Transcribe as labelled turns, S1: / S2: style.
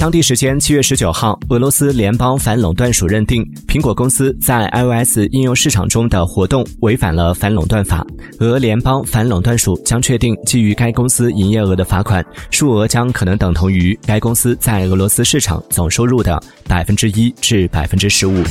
S1: 当地时间七月十九号俄罗斯联邦反垄断署认定苹果公司在 ios 应用市场中的活动违反了反垄断法。俄联邦反垄断署将确定基于该公司营业额的罚款数额将可能等同于该公司在俄罗斯市场总收入的百分之一至百分之十五。